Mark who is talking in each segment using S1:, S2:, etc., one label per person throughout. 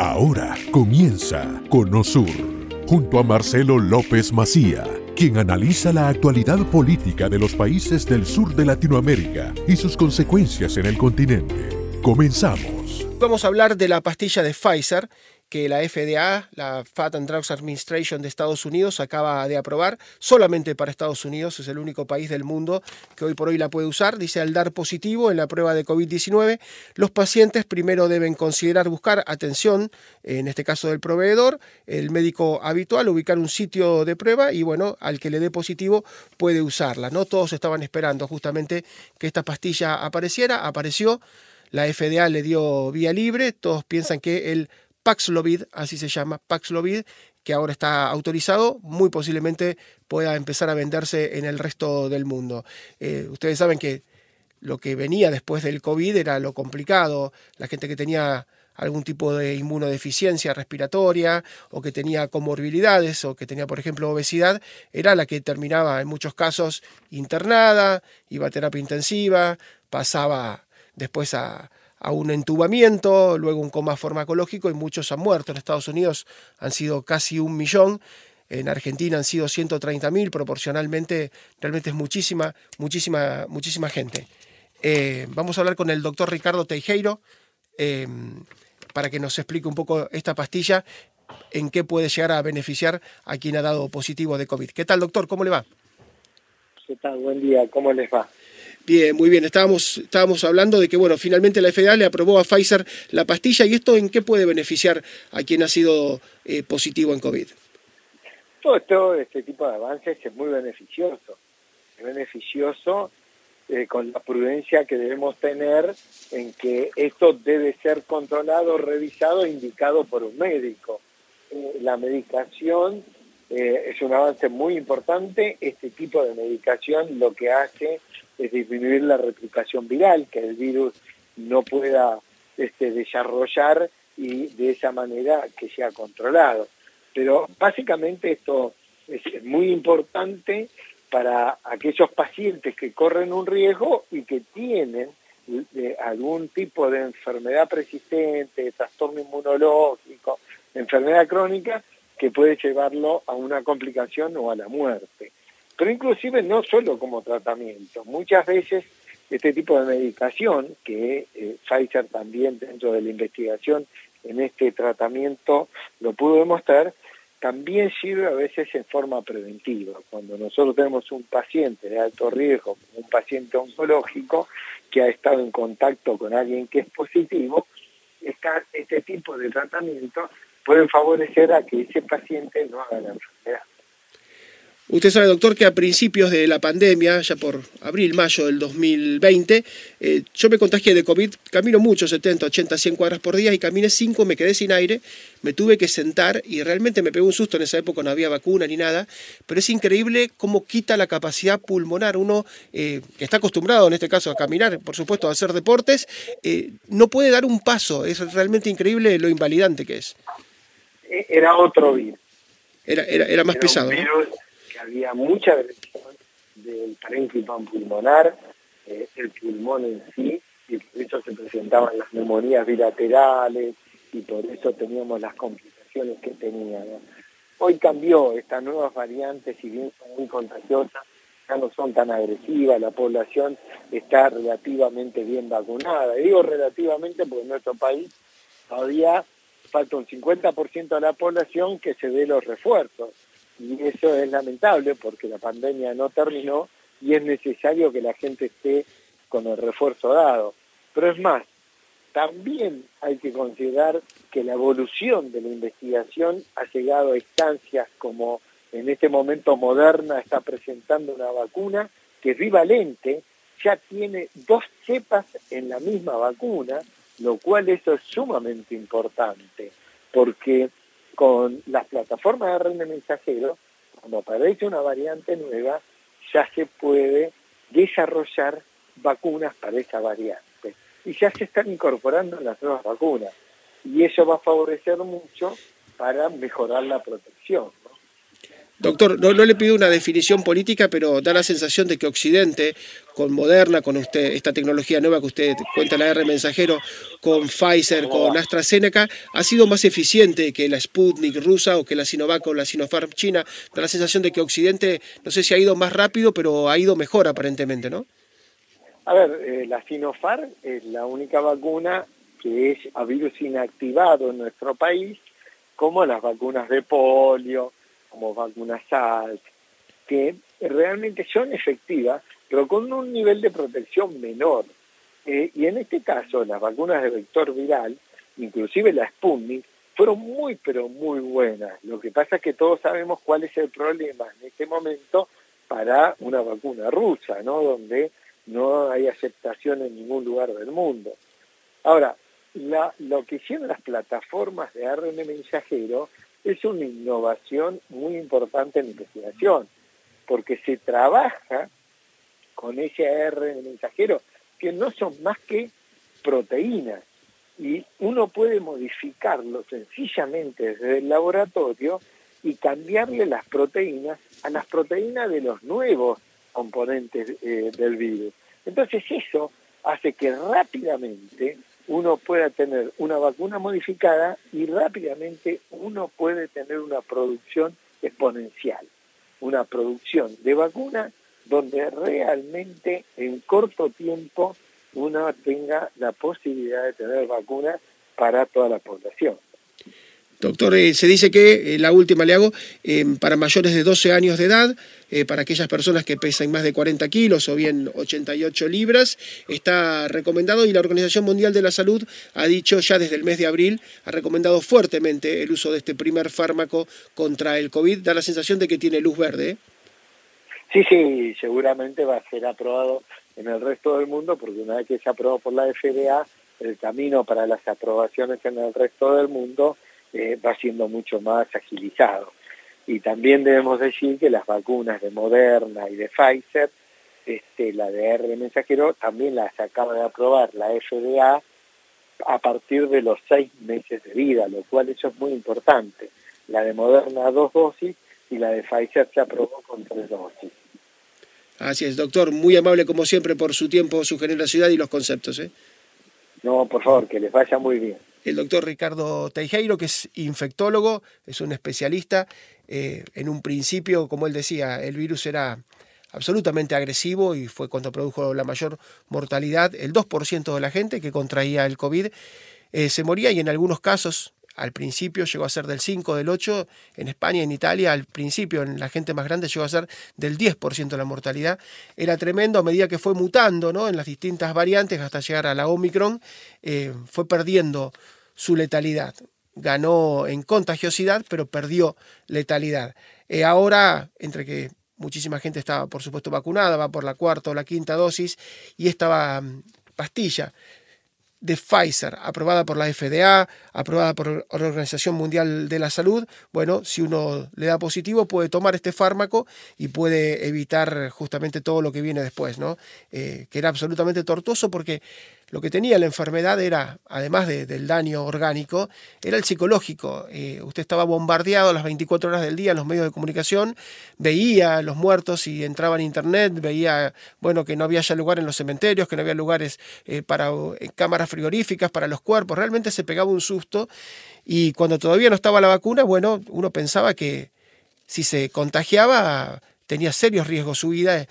S1: Ahora comienza Conosur, junto a Marcelo López Macía, quien analiza la actualidad política de los países del sur de Latinoamérica y sus consecuencias en el continente. Comenzamos.
S2: Vamos a hablar de la pastilla de Pfizer que la FDA, la Fat and Drugs Administration de Estados Unidos, acaba de aprobar solamente para Estados Unidos, es el único país del mundo que hoy por hoy la puede usar. Dice, al dar positivo en la prueba de COVID-19, los pacientes primero deben considerar buscar atención, en este caso del proveedor, el médico habitual, ubicar un sitio de prueba y bueno, al que le dé positivo puede usarla. No todos estaban esperando justamente que esta pastilla apareciera, apareció. La FDA le dio vía libre, todos piensan que el Paxlovid, así se llama, Paxlovid, que ahora está autorizado, muy posiblemente pueda empezar a venderse en el resto del mundo. Eh, ustedes saben que lo que venía después del COVID era lo complicado, la gente que tenía algún tipo de inmunodeficiencia respiratoria o que tenía comorbilidades o que tenía, por ejemplo, obesidad, era la que terminaba en muchos casos internada, iba a terapia intensiva, pasaba después a, a un entubamiento, luego un coma farmacológico y muchos han muerto. En Estados Unidos han sido casi un millón, en Argentina han sido 130.000, proporcionalmente realmente es muchísima, muchísima, muchísima gente. Eh, vamos a hablar con el doctor Ricardo Teijeiro em, para que nos explique un poco esta pastilla, en qué puede llegar a beneficiar a quien ha dado positivo de COVID. ¿Qué tal, doctor? ¿Cómo le va?
S3: ¿Qué tal? Buen día, ¿cómo les va?
S2: Bien, muy bien. Estábamos, estábamos hablando de que, bueno, finalmente la FDA le aprobó a Pfizer la pastilla y esto en qué puede beneficiar a quien ha sido eh, positivo en COVID.
S3: Todo esto, este tipo de avances es muy beneficioso. Es beneficioso eh, con la prudencia que debemos tener en que esto debe ser controlado, revisado indicado por un médico. Eh, la medicación es un avance muy importante. Este tipo de medicación lo que hace es disminuir la replicación viral, que el virus no pueda este, desarrollar y de esa manera que sea controlado. Pero básicamente esto es muy importante para aquellos pacientes que corren un riesgo y que tienen eh, algún tipo de enfermedad persistente, trastorno inmunológico, enfermedad crónica, que puede llevarlo a una complicación o a la muerte pero inclusive no solo como tratamiento. Muchas veces este tipo de medicación, que eh, Pfizer también dentro de la investigación en este tratamiento lo pudo demostrar, también sirve a veces en forma preventiva. Cuando nosotros tenemos un paciente de alto riesgo, un paciente oncológico, que ha estado en contacto con alguien que es positivo, este tipo de tratamiento pueden favorecer a que ese paciente no haga la enfermedad.
S2: Usted sabe, doctor, que a principios de la pandemia, ya por abril, mayo del 2020, eh, yo me contagié de COVID, camino mucho, 70, 80, 100 cuadras por día, y caminé 5, me quedé sin aire, me tuve que sentar y realmente me pegó un susto, en esa época no había vacuna ni nada, pero es increíble cómo quita la capacidad pulmonar. Uno eh, que está acostumbrado en este caso a caminar, por supuesto, a hacer deportes, eh, no puede dar un paso, es realmente increíble lo invalidante que es.
S3: E-, era otro virus.
S2: Era, era, era más pesado
S3: había mucha agresión del parénquima pulmonar, eh, el pulmón en sí, y por eso se presentaban las neumonías bilaterales y por eso teníamos las complicaciones que teníamos. Hoy cambió, estas nuevas variantes, si bien son muy contagiosas, ya no son tan agresivas, la población está relativamente bien vacunada. Y digo relativamente porque en nuestro país todavía falta un 50% de la población que se dé los refuerzos y eso es lamentable porque la pandemia no terminó y es necesario que la gente esté con el refuerzo dado. Pero es más, también hay que considerar que la evolución de la investigación ha llegado a instancias como en este momento Moderna está presentando una vacuna que es bivalente, ya tiene dos cepas en la misma vacuna, lo cual eso es sumamente importante, porque con las plataformas de ARN mensajero, cuando aparece una variante nueva, ya se puede desarrollar vacunas para esa variante. Y ya se están incorporando las nuevas vacunas. Y eso va a favorecer mucho para mejorar la protección.
S2: Doctor, no, le pido una definición política, pero da la sensación de que Occidente, con Moderna, con usted, esta tecnología nueva que usted cuenta la R mensajero, con Pfizer, con AstraZeneca, ha sido más eficiente que la Sputnik rusa o que la Sinovac o la Sinopharm china. Da la sensación de que Occidente, no sé si ha ido más rápido, pero ha ido mejor aparentemente, ¿no?
S3: A ver, eh, la Sinopharm es la única vacuna que es a virus inactivado en nuestro país, como las vacunas de polio, como vacunas SALT, que realmente son efectivas, pero con un nivel de protección menor. Eh, y en este caso, las vacunas de vector viral, inclusive la Sputnik, fueron muy, pero muy buenas. Lo que pasa es que todos sabemos cuál es el problema en este momento para una vacuna rusa, ¿no? Donde no hay aceptación en ningún lugar del mundo. Ahora, lo que hicieron las plataformas de ARN mensajero es una innovación muy importante en investigación, porque se trabaja con ese ARN mensajero que no son más que proteínas y uno puede modificarlo sencillamente desde el laboratorio y cambiarle las proteínas a las proteínas de los nuevos componentes eh, del virus. Entonces eso hace que rápidamente uno pueda tener una vacuna modificada y rápidamente uno puede tener una producción exponencial, una producción de vacuna donde realmente en corto tiempo uno tenga la posibilidad de tener vacunas para toda la población.
S2: Doctor, eh, se dice que, eh, la última le hago, eh, para mayores de 12 años de edad, para aquellas personas que pesan más de 40 kilos o bien 88 libras, está recomendado y la Organización Mundial de la Salud ha dicho ya desde el mes de abril, ha recomendado fuertemente el uso de este primer fármaco contra el COVID. Da la sensación de que tiene luz verde.
S3: Sí, sí, seguramente va a ser aprobado en el resto del mundo porque una vez que se aprobó por la FDA, el camino para las aprobaciones en el resto del mundo eh, va siendo mucho más agilizado. Y también debemos decir que las vacunas de Moderna y de Pfizer, este, la de R mensajero, también las acaba de aprobar la FDA a partir de los seis meses de vida, lo cual eso es muy importante. La de Moderna dos dosis y la de Pfizer se aprobó con tres dosis.
S2: Así es, doctor, muy amable como siempre por su tiempo, su generosidad y los conceptos. ¿eh?
S3: No, por favor, que les vaya muy bien
S2: el doctor Ricardo Teijeiro, que es infectólogo, es un especialista. Eh, en un principio, como él decía, el virus era absolutamente agresivo y fue cuando produjo la mayor mortalidad. El 2% de la gente que contraía el COVID eh, se moría y en algunos casos, al principio llegó a ser del 5, del 8, en España, en Italia, al principio en la gente más grande llegó a ser del 10% de la mortalidad. Era tremendo a medida que fue mutando ¿no? en las distintas variantes hasta llegar a la Omicron, eh, fue perdiendo su letalidad. Ganó en contagiosidad, pero perdió letalidad. Eh, ahora, entre que muchísima gente estaba, por supuesto, vacunada, va por la cuarta o la quinta dosis, y esta mm, pastilla de Pfizer, aprobada por la FDA, aprobada por la Organización Mundial de la Salud, bueno, si uno le da positivo puede tomar este fármaco y puede evitar justamente todo lo que viene después, ¿no? Eh, que era absolutamente tortuoso porque lo que tenía la enfermedad era, además del daño orgánico, era el psicológico. Eh, usted estaba bombardeado las 24 horas del día en los medios de comunicación, veía los muertos y entraba en internet, veía, bueno, que no había ya lugar en los cementerios, que no había lugares eh, para eh, cámaras frigoríficas para los cuerpos. Realmente se pegaba un susto y cuando todavía no estaba la vacuna, bueno, uno pensaba que si se contagiaba tenía serios riesgos su vida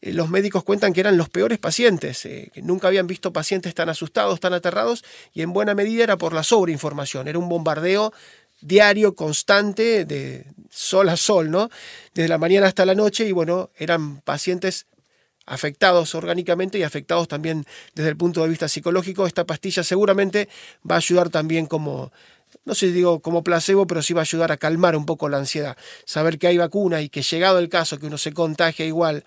S2: los médicos cuentan que eran los peores pacientes, eh, que nunca habían visto pacientes tan asustados, tan aterrados, y en buena medida era por la sobreinformación, era un bombardeo diario, constante, de sol a sol, ¿no? Desde la mañana hasta la noche, y bueno, eran pacientes afectados orgánicamente y afectados también desde el punto de vista psicológico. Esta pastilla seguramente va a ayudar también como, no sé si digo como placebo, pero sí va a ayudar a calmar un poco la ansiedad. Saber que hay vacuna y que llegado el caso que uno se contagia igual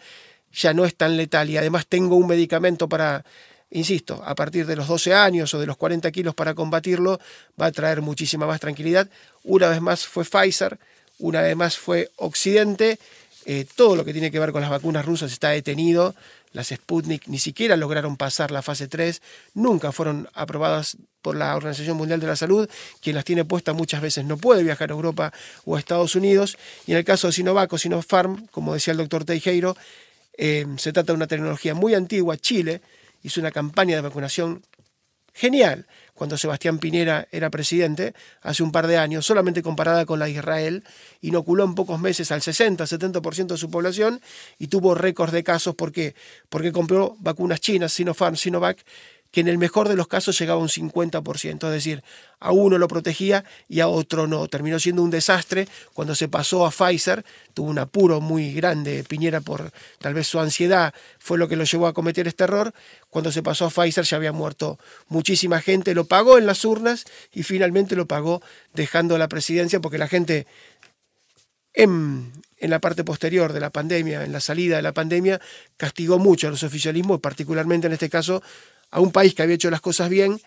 S2: ya no es tan letal y además tengo un medicamento para, insisto, a partir de los 12 años o de los 40 kilos para combatirlo, va a traer muchísima más tranquilidad. Una vez más fue Pfizer, una vez más fue Occidente. Eh, todo lo que tiene que ver con las vacunas rusas está detenido. las Sputnik ni siquiera lograron pasar la fase 3, nunca fueron aprobadas por la Organización Mundial de la Salud, quien las tiene puestas muchas veces no puede viajar a Europa o a Estados Unidos, y en el caso de Sinovac o Sinopharm, como decía el doctor Teijeiro, eh, se trata de una tecnología muy antigua, Chile hizo una campaña de vacunación genial. Cuando Sebastián Piñera era presidente, hace un par de años, solamente comparada con la de Israel, inoculó en pocos meses al 60-70% de su población y tuvo récords de casos porque, porque compró vacunas chinas, Sinopharm, Sinovac, que en el mejor de los casos llegaba a un 50%, es decir, a uno lo protegía y a otro no. Terminó siendo un desastre. Cuando se pasó a Pfizer, tuvo un apuro muy grande, Piñera por tal vez su ansiedad fue lo que lo llevó a cometer este error, cuando se pasó a Pfizer ya había muerto muchísima gente, lo pagó en las urnas y finalmente lo pagó dejando la presidencia porque la gente en, la parte posterior de la pandemia, en la salida de la pandemia, castigó mucho a los oficialismos, particularmente en este caso a un país que había hecho las cosas bien,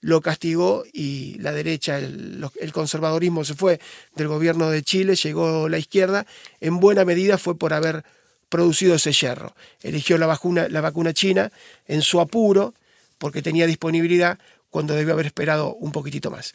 S2: lo castigó y la derecha, el, conservadorismo se fue del gobierno de Chile, llegó la izquierda, en buena medida fue por haber producido ese hierro. Eligió la vacuna, la vacuna china en su apuro, porque tenía disponibilidad, cuando debió haber esperado un poquitito más.